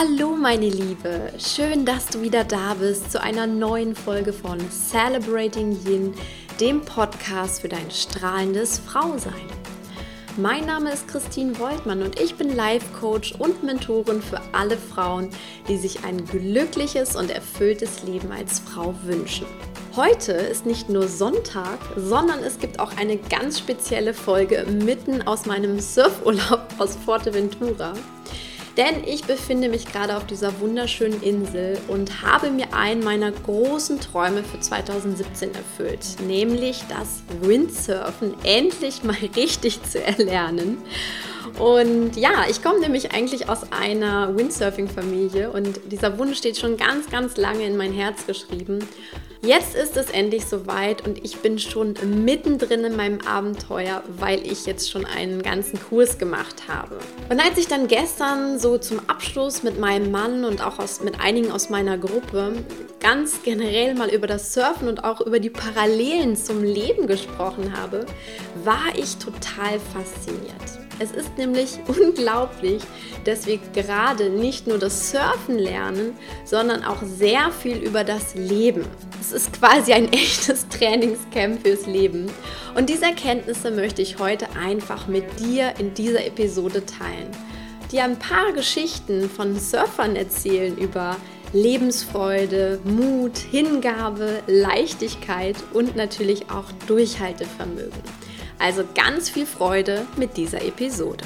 Hallo meine Liebe, schön, dass du wieder da bist zu einer neuen Folge von Celebrating Yin, dem Podcast für dein strahlendes Frausein. Mein Name ist Christine Woltmann und ich bin Life Coach und Mentorin für alle Frauen, die sich ein glückliches und erfülltes Leben als Frau wünschen. Heute ist nicht nur Sonntag, sondern es gibt auch eine ganz spezielle Folge mitten aus meinem Surfurlaub aus Forteventura. Denn ich befinde mich gerade auf dieser wunderschönen Insel und habe mir einen meiner großen Träume für 2017 erfüllt, nämlich das Windsurfen endlich mal richtig zu erlernen. Und ja, ich komme nämlich eigentlich aus einer Windsurfing-Familie und dieser Wunsch steht schon ganz, ganz lange in mein Herz geschrieben. Jetzt ist es endlich soweit und ich bin schon mittendrin in meinem Abenteuer, weil ich jetzt schon einen ganzen Kurs gemacht habe. Und als ich dann gestern so zum Abschluss mit meinem Mann und auch aus, mit einigen aus meiner Gruppe ganz generell mal über das Surfen und auch über die Parallelen zum Leben gesprochen habe, war ich total fasziniert. Es ist nämlich unglaublich, dass wir gerade nicht nur das Surfen lernen, sondern auch sehr viel über das Leben. Es ist quasi ein echtes Trainingscamp fürs Leben. Und diese Erkenntnisse möchte ich heute einfach mit dir in dieser Episode teilen. Dir ein paar Geschichten von Surfern erzählen über Lebensfreude, Mut, Hingabe, Leichtigkeit und natürlich auch Durchhaltevermögen. Also ganz viel Freude mit dieser Episode.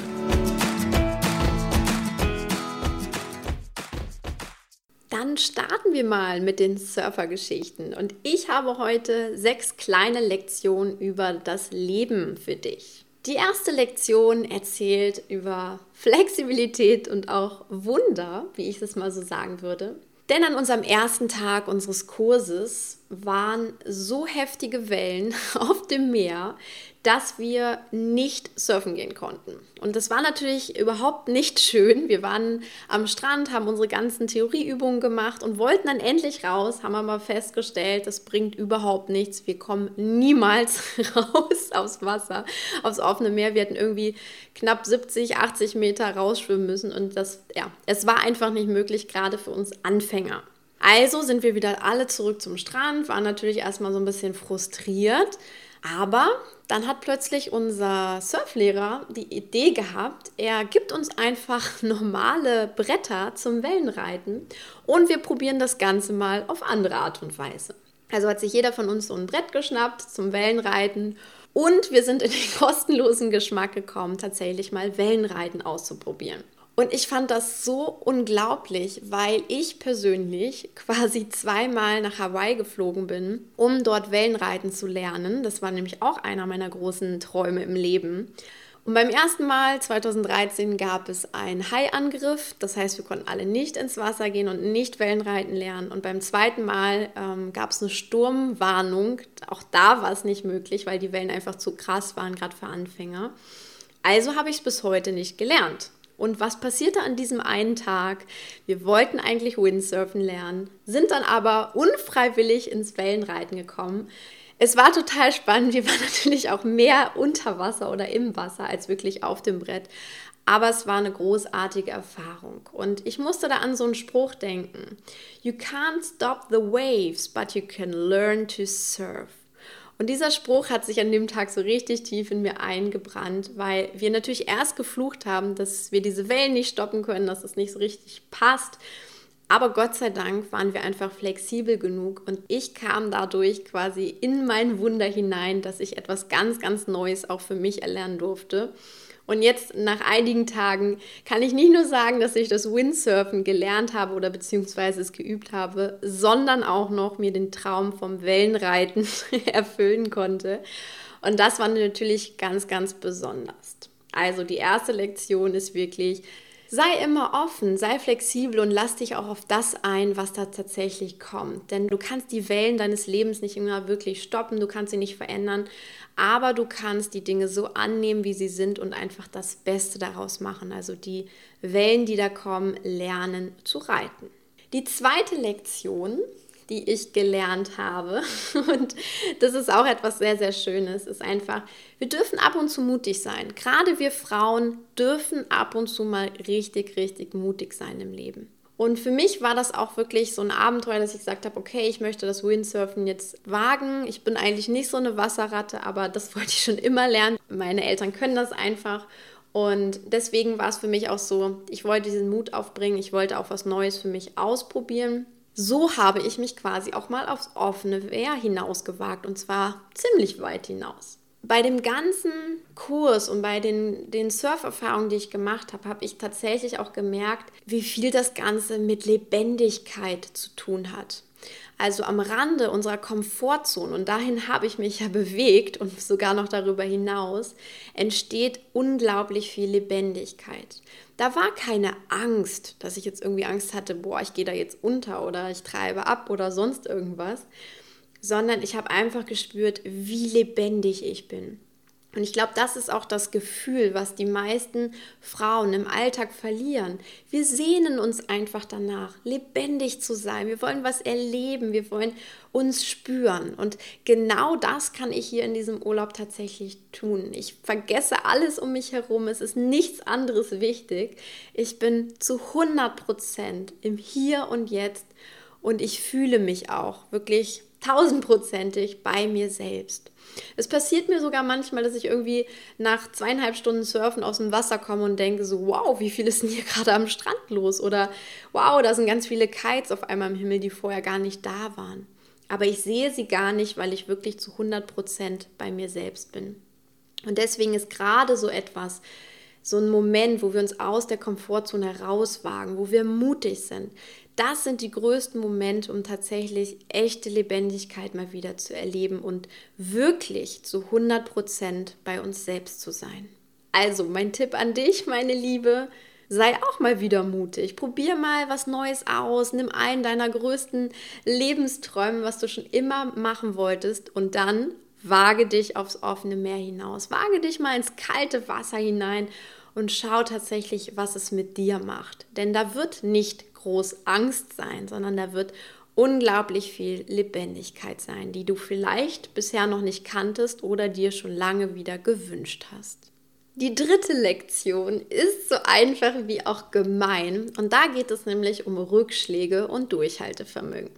Dann starten wir mal mit den Surfergeschichten und ich habe heute sechs kleine Lektionen über das Leben für dich. Die erste Lektion erzählt über Flexibilität und auch Wunder, wie ich es mal so sagen würde. Denn an unserem ersten Tag unseres Kurses waren so heftige Wellen auf dem Meer, dass wir nicht surfen gehen konnten. Und das war natürlich überhaupt nicht schön. Wir waren am Strand, haben unsere ganzen Theorieübungen gemacht und wollten dann endlich raus, haben aber festgestellt, das bringt überhaupt nichts. Wir kommen niemals raus aufs Wasser, aufs offene Meer. Wir hatten irgendwie knapp 70, 80 Meter rausschwimmen müssen und das, ja, es war einfach nicht möglich, gerade für uns Anfänger. Also sind wir wieder alle zurück zum Strand, waren natürlich erstmal so ein bisschen frustriert, aber dann hat plötzlich unser Surflehrer die Idee gehabt, er gibt uns einfach normale Bretter zum Wellenreiten und wir probieren das Ganze mal auf andere Art und Weise. Also hat sich jeder von uns so ein Brett geschnappt zum Wellenreiten und wir sind in den kostenlosen Geschmack gekommen, tatsächlich mal Wellenreiten auszuprobieren. Und ich fand das so unglaublich, weil ich persönlich quasi zweimal nach Hawaii geflogen bin, um dort Wellenreiten zu lernen. Das war nämlich auch einer meiner großen Träume im Leben. Und beim ersten Mal 2013 gab es einen Haiangriff, das heißt, wir konnten alle nicht ins Wasser gehen und nicht Wellenreiten lernen. Und beim zweiten Mal ähm, gab es eine Sturmwarnung, auch da war es nicht möglich, weil die Wellen einfach zu krass waren, gerade für Anfänger. Also habe ich es bis heute nicht gelernt. Und was passierte an diesem einen Tag? Wir wollten eigentlich Windsurfen lernen, sind dann aber unfreiwillig ins Wellenreiten gekommen. Es war total spannend. Wir waren natürlich auch mehr unter Wasser oder im Wasser als wirklich auf dem Brett. Aber es war eine großartige Erfahrung. Und ich musste da an so einen Spruch denken. You can't stop the waves, but you can learn to surf. Und dieser Spruch hat sich an dem Tag so richtig tief in mir eingebrannt, weil wir natürlich erst geflucht haben, dass wir diese Wellen nicht stoppen können, dass es nicht so richtig passt. Aber Gott sei Dank waren wir einfach flexibel genug und ich kam dadurch quasi in mein Wunder hinein, dass ich etwas ganz, ganz Neues auch für mich erlernen durfte. Und jetzt nach einigen Tagen kann ich nicht nur sagen, dass ich das Windsurfen gelernt habe oder beziehungsweise es geübt habe, sondern auch noch mir den Traum vom Wellenreiten erfüllen konnte. Und das war natürlich ganz, ganz besonders. Also die erste Lektion ist wirklich, sei immer offen, sei flexibel und lass dich auch auf das ein, was da tatsächlich kommt. Denn du kannst die Wellen deines Lebens nicht immer wirklich stoppen, du kannst sie nicht verändern, aber du kannst die Dinge so annehmen, wie sie sind und einfach das Beste daraus machen. Also die Wellen, die da kommen, lernen zu reiten. Die zweite Lektion die ich gelernt habe. Und das ist auch etwas sehr, sehr Schönes, ist einfach, wir dürfen ab und zu mutig sein. Gerade wir Frauen dürfen ab und zu mal richtig, richtig mutig sein im Leben. Und für mich war das auch wirklich so ein Abenteuer, dass ich gesagt habe, okay, ich möchte das Windsurfen jetzt wagen. Ich bin eigentlich nicht so eine Wasserratte, aber das wollte ich schon immer lernen. Meine Eltern können das einfach. Und deswegen war es für mich auch so, ich wollte diesen Mut aufbringen, ich wollte auch was Neues für mich ausprobieren. So habe ich mich quasi auch mal aufs offene Meer hinausgewagt und zwar ziemlich weit hinaus bei dem ganzen Kurs und bei den, den Surferfahrungen, die ich gemacht habe, habe ich tatsächlich auch gemerkt, wie viel das Ganze mit Lebendigkeit zu tun hat. Also am Rande unserer Komfortzone, und dahin habe ich mich ja bewegt und sogar noch darüber hinaus, entsteht unglaublich viel Lebendigkeit. Da war keine Angst, dass ich jetzt irgendwie Angst hatte, boah, ich gehe da jetzt unter oder ich treibe ab oder sonst irgendwas, sondern ich habe einfach gespürt, wie lebendig ich bin. Und ich glaube, das ist auch das Gefühl, was die meisten Frauen im Alltag verlieren. Wir sehnen uns einfach danach, lebendig zu sein. Wir wollen was erleben, wir wollen uns spüren. Und genau das kann ich hier in diesem Urlaub tatsächlich tun. Ich vergesse alles um mich herum, es ist nichts anderes wichtig. Ich bin zu 100 Prozent im Hier und Jetzt und ich fühle mich auch wirklich tausendprozentig bei mir selbst. Es passiert mir sogar manchmal, dass ich irgendwie nach zweieinhalb Stunden Surfen aus dem Wasser komme und denke so, wow, wie viel ist denn hier gerade am Strand los? Oder wow, da sind ganz viele Kites auf einmal im Himmel, die vorher gar nicht da waren. Aber ich sehe sie gar nicht, weil ich wirklich zu 100 Prozent bei mir selbst bin. Und deswegen ist gerade so etwas, so ein Moment, wo wir uns aus der Komfortzone herauswagen, wo wir mutig sind, das sind die größten Momente, um tatsächlich echte Lebendigkeit mal wieder zu erleben und wirklich zu 100 Prozent bei uns selbst zu sein. Also, mein Tipp an dich, meine Liebe, sei auch mal wieder mutig. Probier mal was Neues aus. Nimm einen deiner größten Lebensträume, was du schon immer machen wolltest, und dann wage dich aufs offene Meer hinaus. Wage dich mal ins kalte Wasser hinein und schau tatsächlich, was es mit dir macht. Denn da wird nicht groß Angst sein, sondern da wird unglaublich viel Lebendigkeit sein, die du vielleicht bisher noch nicht kanntest oder dir schon lange wieder gewünscht hast. Die dritte Lektion ist so einfach wie auch gemein und da geht es nämlich um Rückschläge und Durchhaltevermögen.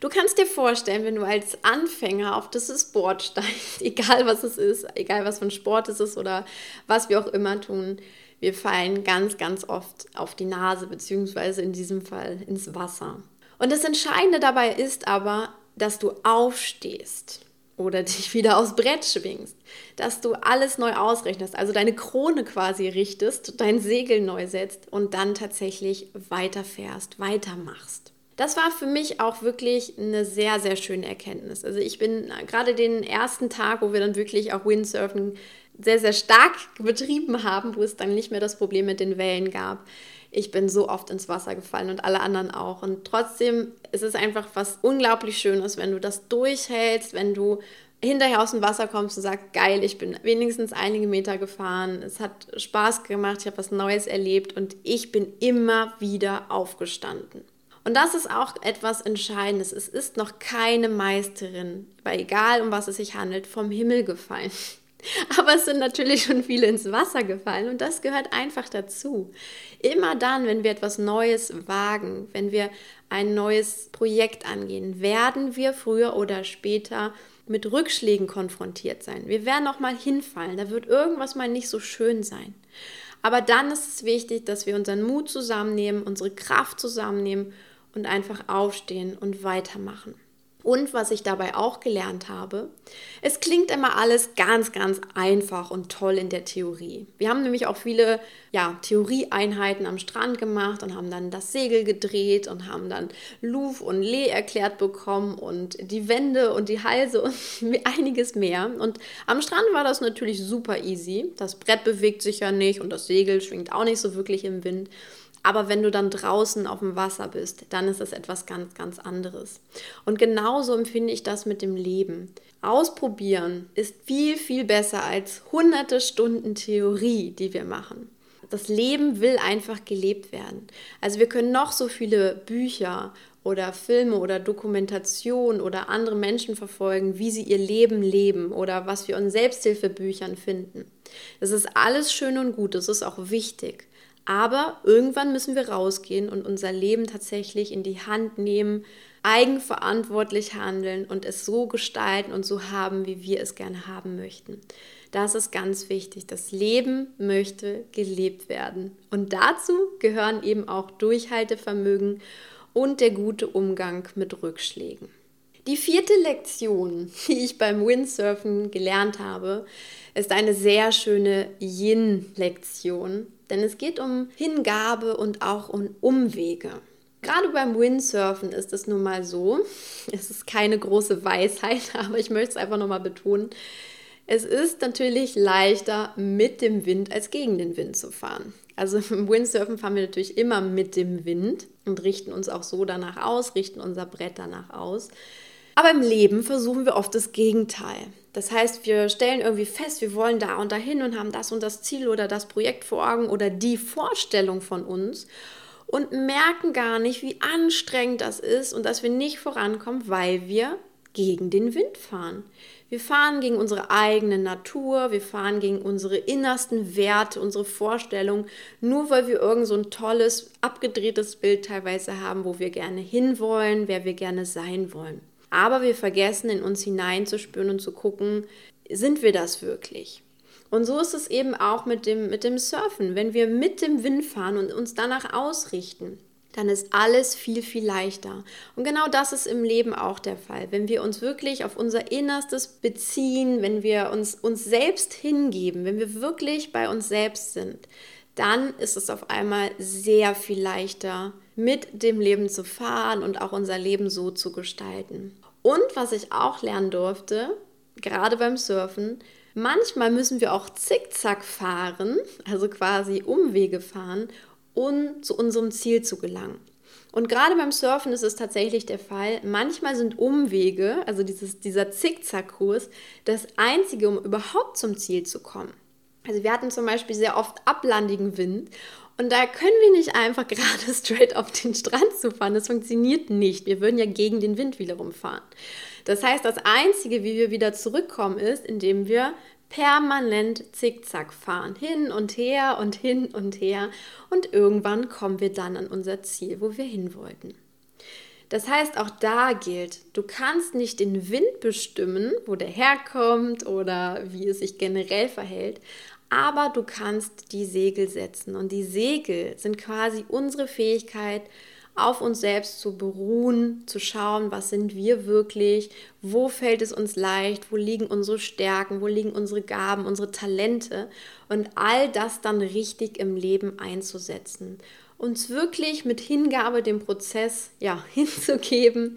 Du kannst dir vorstellen, wenn du als Anfänger auf dieses Board steigst, egal was es ist, egal was für ein Sport es ist oder was wir auch immer tun, wir fallen ganz, ganz oft auf die Nase, beziehungsweise in diesem Fall ins Wasser. Und das Entscheidende dabei ist aber, dass du aufstehst oder dich wieder aufs Brett schwingst, dass du alles neu ausrechnest, also deine Krone quasi richtest, dein Segel neu setzt und dann tatsächlich weiterfährst, weitermachst. Das war für mich auch wirklich eine sehr, sehr schöne Erkenntnis. Also ich bin gerade den ersten Tag, wo wir dann wirklich auch Windsurfen sehr, sehr stark betrieben haben, wo es dann nicht mehr das Problem mit den Wellen gab. Ich bin so oft ins Wasser gefallen und alle anderen auch. Und trotzdem ist es einfach was unglaublich Schönes, wenn du das durchhältst, wenn du hinterher aus dem Wasser kommst und sagst, geil, ich bin wenigstens einige Meter gefahren, es hat Spaß gemacht, ich habe was Neues erlebt und ich bin immer wieder aufgestanden. Und das ist auch etwas Entscheidendes. Es ist noch keine Meisterin, weil egal um was es sich handelt, vom Himmel gefallen. Aber es sind natürlich schon viele ins Wasser gefallen und das gehört einfach dazu. Immer dann, wenn wir etwas Neues wagen, wenn wir ein neues Projekt angehen, werden wir früher oder später mit Rückschlägen konfrontiert sein. Wir werden auch mal hinfallen, da wird irgendwas mal nicht so schön sein. Aber dann ist es wichtig, dass wir unseren Mut zusammennehmen, unsere Kraft zusammennehmen und einfach aufstehen und weitermachen. Und was ich dabei auch gelernt habe, es klingt immer alles ganz, ganz einfach und toll in der Theorie. Wir haben nämlich auch viele ja, Theorieeinheiten am Strand gemacht und haben dann das Segel gedreht und haben dann Louvre und Lee erklärt bekommen und die Wände und die Halse und einiges mehr. Und am Strand war das natürlich super easy. Das Brett bewegt sich ja nicht und das Segel schwingt auch nicht so wirklich im Wind. Aber wenn du dann draußen auf dem Wasser bist, dann ist es etwas ganz, ganz anderes. Und genauso empfinde ich das mit dem Leben. Ausprobieren ist viel, viel besser als hunderte Stunden Theorie, die wir machen. Das Leben will einfach gelebt werden. Also wir können noch so viele Bücher oder Filme oder Dokumentation oder andere Menschen verfolgen, wie sie ihr Leben leben oder was wir in Selbsthilfebüchern finden. Das ist alles schön und gut, das ist auch wichtig. Aber irgendwann müssen wir rausgehen und unser Leben tatsächlich in die Hand nehmen, eigenverantwortlich handeln und es so gestalten und so haben, wie wir es gerne haben möchten. Das ist ganz wichtig. Das Leben möchte gelebt werden. Und dazu gehören eben auch Durchhaltevermögen und der gute Umgang mit Rückschlägen. Die vierte Lektion, die ich beim Windsurfen gelernt habe, ist eine sehr schöne Yin-Lektion, denn es geht um Hingabe und auch um Umwege. Gerade beim Windsurfen ist es nun mal so, es ist keine große Weisheit, aber ich möchte es einfach nochmal betonen, es ist natürlich leichter, mit dem Wind als gegen den Wind zu fahren. Also im Windsurfen fahren wir natürlich immer mit dem Wind und richten uns auch so danach aus, richten unser Brett danach aus. Aber im Leben versuchen wir oft das Gegenteil. Das heißt, wir stellen irgendwie fest, wir wollen da und dahin und haben das und das Ziel oder das Projekt vor Augen oder die Vorstellung von uns und merken gar nicht, wie anstrengend das ist und dass wir nicht vorankommen, weil wir gegen den Wind fahren. Wir fahren gegen unsere eigene Natur, wir fahren gegen unsere innersten Werte, unsere Vorstellungen, nur weil wir irgend so ein tolles, abgedrehtes Bild teilweise haben, wo wir gerne hinwollen, wer wir gerne sein wollen. Aber wir vergessen, in uns hineinzuspüren und zu gucken, sind wir das wirklich? Und so ist es eben auch mit dem, mit dem Surfen. Wenn wir mit dem Wind fahren und uns danach ausrichten, dann ist alles viel, viel leichter. Und genau das ist im Leben auch der Fall. Wenn wir uns wirklich auf unser Innerstes beziehen, wenn wir uns, uns selbst hingeben, wenn wir wirklich bei uns selbst sind, dann ist es auf einmal sehr viel leichter, mit dem Leben zu fahren und auch unser Leben so zu gestalten. Und was ich auch lernen durfte, gerade beim Surfen, manchmal müssen wir auch zickzack fahren, also quasi Umwege fahren, um zu unserem Ziel zu gelangen. Und gerade beim Surfen ist es tatsächlich der Fall. Manchmal sind Umwege, also dieses, dieser Zickzackkurs, das einzige, um überhaupt zum Ziel zu kommen. Also wir hatten zum Beispiel sehr oft ablandigen Wind und da können wir nicht einfach gerade straight auf den Strand zu fahren. Das funktioniert nicht. Wir würden ja gegen den Wind wiederum fahren. Das heißt, das Einzige, wie wir wieder zurückkommen, ist, indem wir permanent zickzack fahren, hin und her und hin und her und irgendwann kommen wir dann an unser Ziel, wo wir hin wollten. Das heißt, auch da gilt, du kannst nicht den Wind bestimmen, wo der herkommt oder wie es sich generell verhält, aber du kannst die Segel setzen. Und die Segel sind quasi unsere Fähigkeit, auf uns selbst zu beruhen, zu schauen, was sind wir wirklich, wo fällt es uns leicht, wo liegen unsere Stärken, wo liegen unsere Gaben, unsere Talente und all das dann richtig im Leben einzusetzen. Uns wirklich mit Hingabe dem Prozess ja, hinzugeben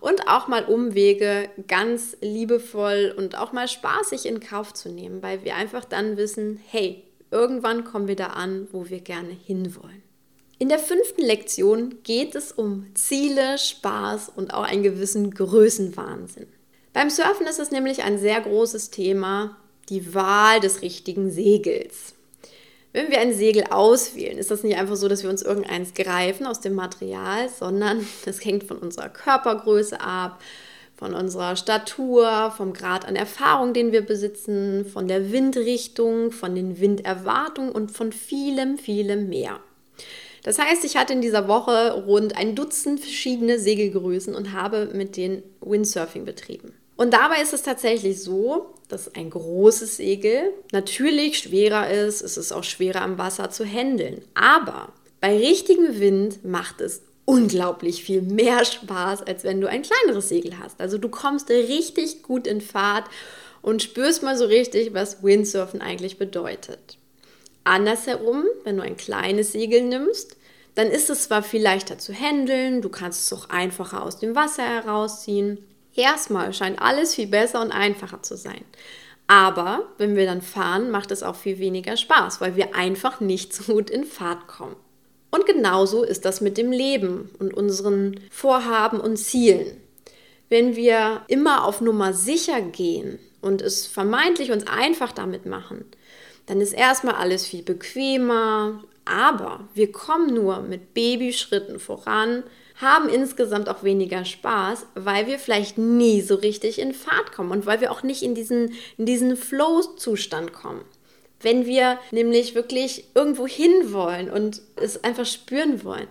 und auch mal Umwege ganz liebevoll und auch mal spaßig in Kauf zu nehmen, weil wir einfach dann wissen, hey, irgendwann kommen wir da an, wo wir gerne hinwollen. In der fünften Lektion geht es um Ziele, Spaß und auch einen gewissen Größenwahnsinn. Beim Surfen ist es nämlich ein sehr großes Thema, die Wahl des richtigen Segels. Wenn wir ein Segel auswählen, ist das nicht einfach so, dass wir uns irgendeins greifen aus dem Material, sondern das hängt von unserer Körpergröße ab, von unserer Statur, vom Grad an Erfahrung, den wir besitzen, von der Windrichtung, von den Winderwartungen und von vielem, vielem mehr. Das heißt, ich hatte in dieser Woche rund ein Dutzend verschiedene Segelgrößen und habe mit denen Windsurfing betrieben. Und dabei ist es tatsächlich so, dass ein großes Segel natürlich schwerer ist, es ist auch schwerer am Wasser zu handeln. Aber bei richtigem Wind macht es unglaublich viel mehr Spaß, als wenn du ein kleineres Segel hast. Also du kommst richtig gut in Fahrt und spürst mal so richtig, was Windsurfen eigentlich bedeutet. Andersherum, wenn du ein kleines Segel nimmst, dann ist es zwar viel leichter zu handeln, du kannst es auch einfacher aus dem Wasser herausziehen. Erstmal scheint alles viel besser und einfacher zu sein. Aber wenn wir dann fahren, macht es auch viel weniger Spaß, weil wir einfach nicht so gut in Fahrt kommen. Und genauso ist das mit dem Leben und unseren Vorhaben und Zielen. Wenn wir immer auf Nummer sicher gehen und es vermeintlich uns einfach damit machen, dann ist erstmal alles viel bequemer, aber wir kommen nur mit Babyschritten voran, haben insgesamt auch weniger Spaß, weil wir vielleicht nie so richtig in Fahrt kommen und weil wir auch nicht in diesen, in diesen Flow-Zustand kommen. Wenn wir nämlich wirklich irgendwo hin wollen und es einfach spüren wollen,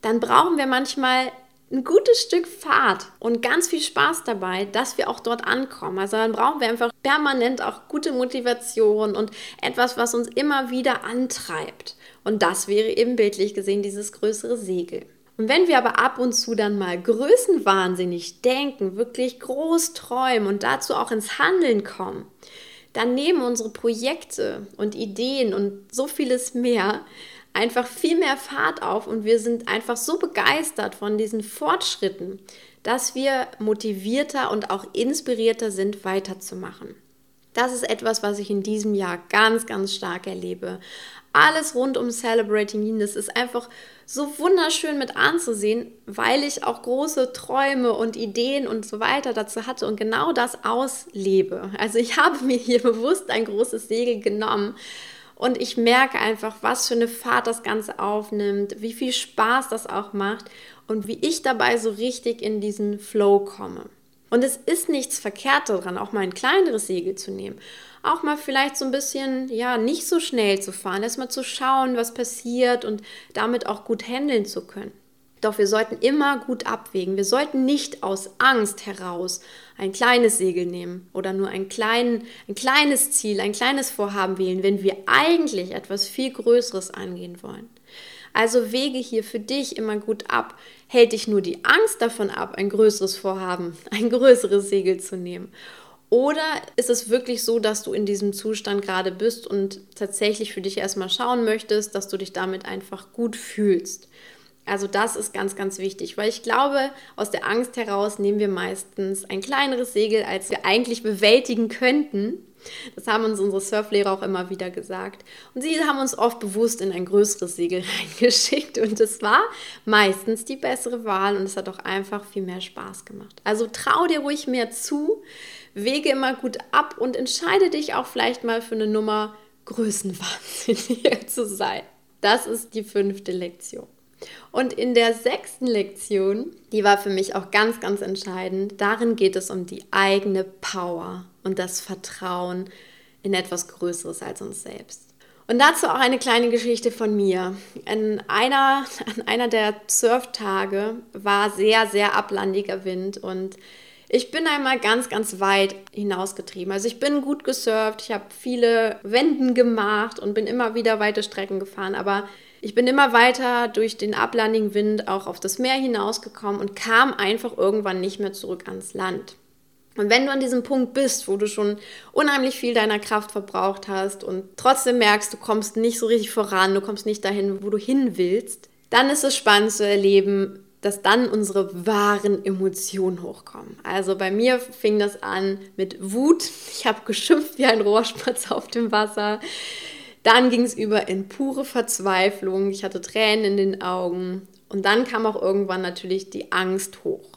dann brauchen wir manchmal ein gutes Stück Fahrt und ganz viel Spaß dabei, dass wir auch dort ankommen. Also dann brauchen wir einfach permanent auch gute Motivation und etwas, was uns immer wieder antreibt. Und das wäre eben bildlich gesehen dieses größere Segel. Und wenn wir aber ab und zu dann mal größenwahnsinnig denken, wirklich groß träumen und dazu auch ins Handeln kommen, dann nehmen unsere Projekte und Ideen und so vieles mehr einfach viel mehr Fahrt auf und wir sind einfach so begeistert von diesen Fortschritten, dass wir motivierter und auch inspirierter sind, weiterzumachen. Das ist etwas, was ich in diesem Jahr ganz, ganz stark erlebe. Alles rund um Celebrating Yin, das ist einfach so wunderschön mit anzusehen, weil ich auch große Träume und Ideen und so weiter dazu hatte und genau das auslebe. Also ich habe mir hier bewusst ein großes Segel genommen und ich merke einfach, was für eine Fahrt das Ganze aufnimmt, wie viel Spaß das auch macht und wie ich dabei so richtig in diesen Flow komme. Und es ist nichts verkehrt daran, auch mal ein kleineres Segel zu nehmen. Auch mal vielleicht so ein bisschen, ja, nicht so schnell zu fahren, erstmal zu schauen, was passiert und damit auch gut handeln zu können. Doch wir sollten immer gut abwägen. Wir sollten nicht aus Angst heraus ein kleines Segel nehmen oder nur ein, klein, ein kleines Ziel, ein kleines Vorhaben wählen, wenn wir eigentlich etwas viel Größeres angehen wollen. Also wege hier für dich immer gut ab. Hält dich nur die Angst davon ab, ein größeres Vorhaben, ein größeres Segel zu nehmen? Oder ist es wirklich so, dass du in diesem Zustand gerade bist und tatsächlich für dich erstmal schauen möchtest, dass du dich damit einfach gut fühlst? Also das ist ganz, ganz wichtig, weil ich glaube, aus der Angst heraus nehmen wir meistens ein kleineres Segel, als wir eigentlich bewältigen könnten. Das haben uns unsere Surflehrer auch immer wieder gesagt. Und sie haben uns oft bewusst in ein größeres Segel reingeschickt. Und es war meistens die bessere Wahl und es hat auch einfach viel mehr Spaß gemacht. Also trau dir ruhig mehr zu, wege immer gut ab und entscheide dich auch vielleicht mal für eine Nummer größenwahnsinniger zu sein. Das ist die fünfte Lektion. Und in der sechsten Lektion, die war für mich auch ganz, ganz entscheidend, darin geht es um die eigene Power und das Vertrauen in etwas Größeres als uns selbst. Und dazu auch eine kleine Geschichte von mir. An einer, an einer der Surftage war sehr, sehr ablandiger Wind und ich bin einmal ganz, ganz weit hinausgetrieben. Also ich bin gut gesurft, ich habe viele Wenden gemacht und bin immer wieder weite Strecken gefahren, aber ich bin immer weiter durch den ablandigen Wind auch auf das Meer hinausgekommen und kam einfach irgendwann nicht mehr zurück ans Land. Und wenn du an diesem Punkt bist, wo du schon unheimlich viel deiner Kraft verbraucht hast und trotzdem merkst, du kommst nicht so richtig voran, du kommst nicht dahin, wo du hin willst, dann ist es spannend zu erleben, dass dann unsere wahren Emotionen hochkommen. Also bei mir fing das an mit Wut. Ich habe geschimpft wie ein Rohrspatz auf dem Wasser. Dann ging es über in pure Verzweiflung. Ich hatte Tränen in den Augen. Und dann kam auch irgendwann natürlich die Angst hoch.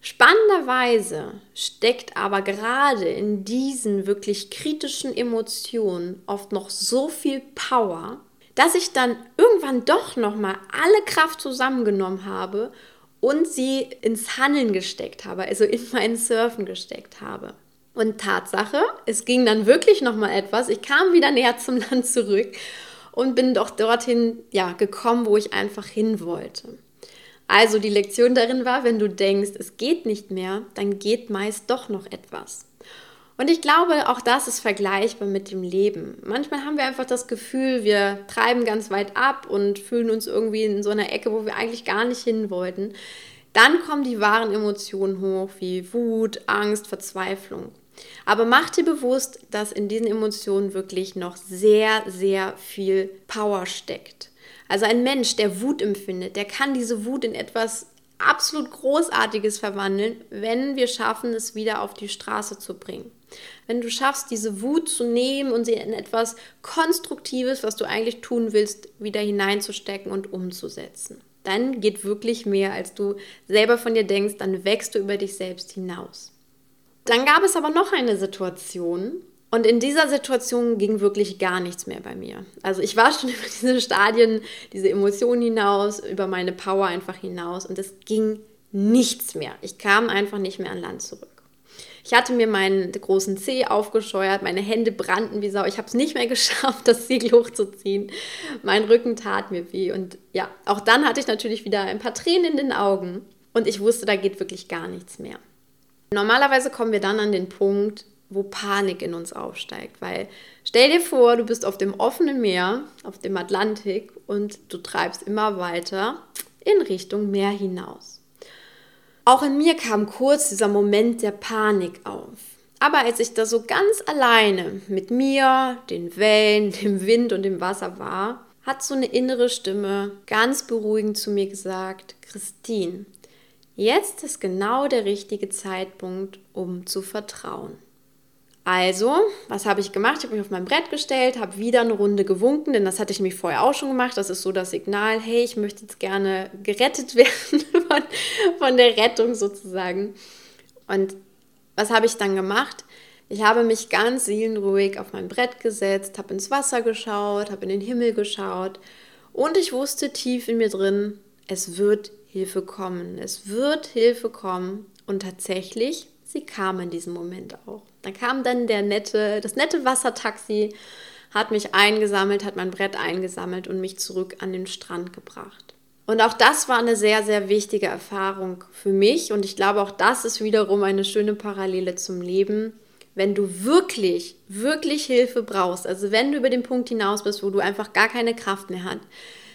Spannenderweise steckt aber gerade in diesen wirklich kritischen Emotionen oft noch so viel Power, dass ich dann irgendwann doch noch mal alle Kraft zusammengenommen habe und sie ins Handeln gesteckt habe, also in meinen Surfen gesteckt habe. Und Tatsache, es ging dann wirklich noch mal etwas. Ich kam wieder näher zum Land zurück und bin doch dorthin ja gekommen, wo ich einfach hin wollte. Also die Lektion darin war, wenn du denkst, es geht nicht mehr, dann geht meist doch noch etwas. Und ich glaube, auch das ist vergleichbar mit dem Leben. Manchmal haben wir einfach das Gefühl, wir treiben ganz weit ab und fühlen uns irgendwie in so einer Ecke, wo wir eigentlich gar nicht hin wollten. Dann kommen die wahren Emotionen hoch, wie Wut, Angst, Verzweiflung. Aber mach dir bewusst, dass in diesen Emotionen wirklich noch sehr, sehr viel Power steckt. Also ein Mensch, der Wut empfindet, der kann diese Wut in etwas absolut Großartiges verwandeln, wenn wir schaffen, es wieder auf die Straße zu bringen. Wenn du schaffst, diese Wut zu nehmen und sie in etwas Konstruktives, was du eigentlich tun willst, wieder hineinzustecken und umzusetzen. Dann geht wirklich mehr, als du selber von dir denkst, dann wächst du über dich selbst hinaus. Dann gab es aber noch eine Situation und in dieser Situation ging wirklich gar nichts mehr bei mir. Also ich war schon über diese Stadien, diese Emotionen hinaus, über meine Power einfach hinaus und es ging nichts mehr. Ich kam einfach nicht mehr an Land zurück. Ich hatte mir meinen großen Zeh aufgescheuert, meine Hände brannten wie Sau. Ich habe es nicht mehr geschafft, das Siegel hochzuziehen. Mein Rücken tat mir weh. Und ja, auch dann hatte ich natürlich wieder ein paar Tränen in den Augen. Und ich wusste, da geht wirklich gar nichts mehr. Normalerweise kommen wir dann an den Punkt, wo Panik in uns aufsteigt. Weil stell dir vor, du bist auf dem offenen Meer, auf dem Atlantik und du treibst immer weiter in Richtung Meer hinaus. Auch in mir kam kurz dieser Moment der Panik auf. Aber als ich da so ganz alleine mit mir, den Wellen, dem Wind und dem Wasser war, hat so eine innere Stimme ganz beruhigend zu mir gesagt, Christine, jetzt ist genau der richtige Zeitpunkt, um zu vertrauen. Also, was habe ich gemacht? Ich habe mich auf mein Brett gestellt, habe wieder eine Runde gewunken, denn das hatte ich nämlich vorher auch schon gemacht. Das ist so das Signal, hey, ich möchte jetzt gerne gerettet werden von, von der Rettung sozusagen. Und was habe ich dann gemacht? Ich habe mich ganz seelenruhig auf mein Brett gesetzt, habe ins Wasser geschaut, habe in den Himmel geschaut und ich wusste tief in mir drin, es wird Hilfe kommen. Es wird Hilfe kommen. Und tatsächlich, sie kam in diesem Moment auch. Da kam dann der nette, das nette Wassertaxi, hat mich eingesammelt, hat mein Brett eingesammelt und mich zurück an den Strand gebracht. Und auch das war eine sehr, sehr wichtige Erfahrung für mich. Und ich glaube, auch das ist wiederum eine schöne Parallele zum Leben. Wenn du wirklich, wirklich Hilfe brauchst, also wenn du über den Punkt hinaus bist, wo du einfach gar keine Kraft mehr hast,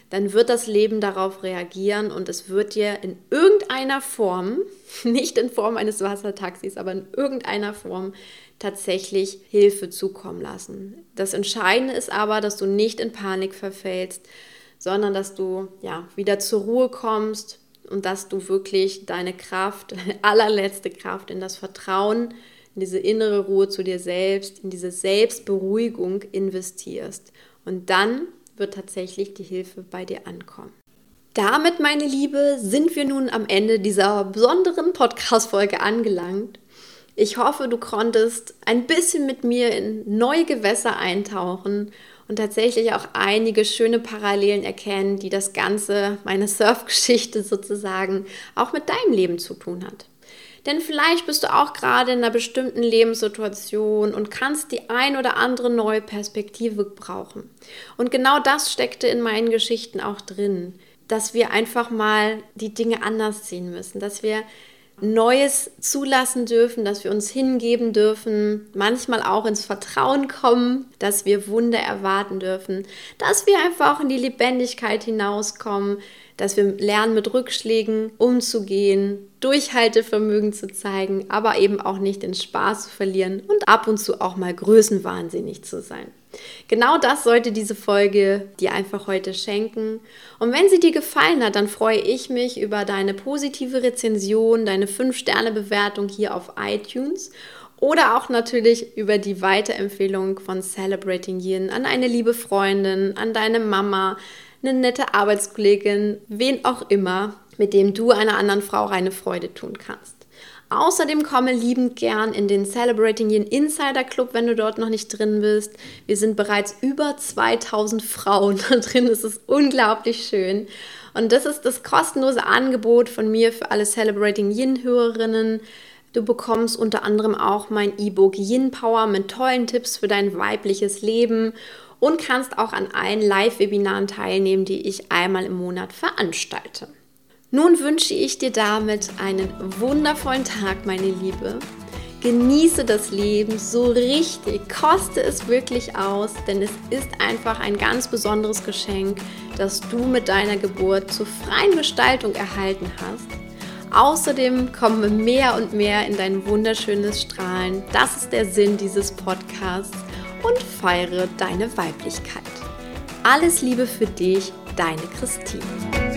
dann wird das Leben darauf reagieren und es wird dir in irgendeiner Form, nicht in Form eines Wassertaxis, aber in irgendeiner Form tatsächlich Hilfe zukommen lassen. Das Entscheidende ist aber, dass du nicht in Panik verfällst, sondern dass du ja wieder zur Ruhe kommst und dass du wirklich deine Kraft, deine allerletzte Kraft in das Vertrauen, in diese innere Ruhe zu dir selbst, in diese Selbstberuhigung investierst. Und dann wird tatsächlich die Hilfe bei dir ankommen. Damit, meine Liebe, sind wir nun am Ende dieser besonderen Podcast-Folge angelangt. Ich hoffe, du konntest ein bisschen mit mir in neue Gewässer eintauchen und tatsächlich auch einige schöne Parallelen erkennen, die das Ganze, meine Surfgeschichte sozusagen, auch mit deinem Leben zu tun hat. Denn vielleicht bist du auch gerade in einer bestimmten Lebenssituation und kannst die ein oder andere neue Perspektive brauchen. Und genau das steckte in meinen Geschichten auch drin, dass wir einfach mal die Dinge anders sehen müssen, dass wir Neues zulassen dürfen, dass wir uns hingeben dürfen, manchmal auch ins Vertrauen kommen, dass wir Wunder erwarten dürfen, dass wir einfach auch in die Lebendigkeit hinauskommen, dass wir lernen, mit Rückschlägen umzugehen, Durchhaltevermögen zu zeigen, aber eben auch nicht den Spaß zu verlieren und ab und zu auch mal größenwahnsinnig zu sein. Genau das sollte diese Folge dir einfach heute schenken. Und wenn sie dir gefallen hat, dann freue ich mich über deine positive Rezension, deine 5-Sterne-Bewertung hier auf iTunes oder auch natürlich über die Weiterempfehlung von Celebrating Yin an eine liebe Freundin, an deine Mama, eine nette Arbeitskollegin, wen auch immer, mit dem du einer anderen Frau eine Freude tun kannst. Außerdem komme liebend gern in den Celebrating Yin Insider Club, wenn du dort noch nicht drin bist. Wir sind bereits über 2000 Frauen da drin. Es ist unglaublich schön. Und das ist das kostenlose Angebot von mir für alle Celebrating Yin Hörerinnen. Du bekommst unter anderem auch mein E-Book Yin Power mit tollen Tipps für dein weibliches Leben und kannst auch an allen Live-Webinaren teilnehmen, die ich einmal im Monat veranstalte. Nun wünsche ich dir damit einen wundervollen Tag, meine Liebe. Genieße das Leben so richtig, koste es wirklich aus, denn es ist einfach ein ganz besonderes Geschenk, das du mit deiner Geburt zur freien Gestaltung erhalten hast. Außerdem komme mehr und mehr in dein wunderschönes Strahlen. Das ist der Sinn dieses Podcasts und feiere deine Weiblichkeit. Alles Liebe für dich, deine Christine.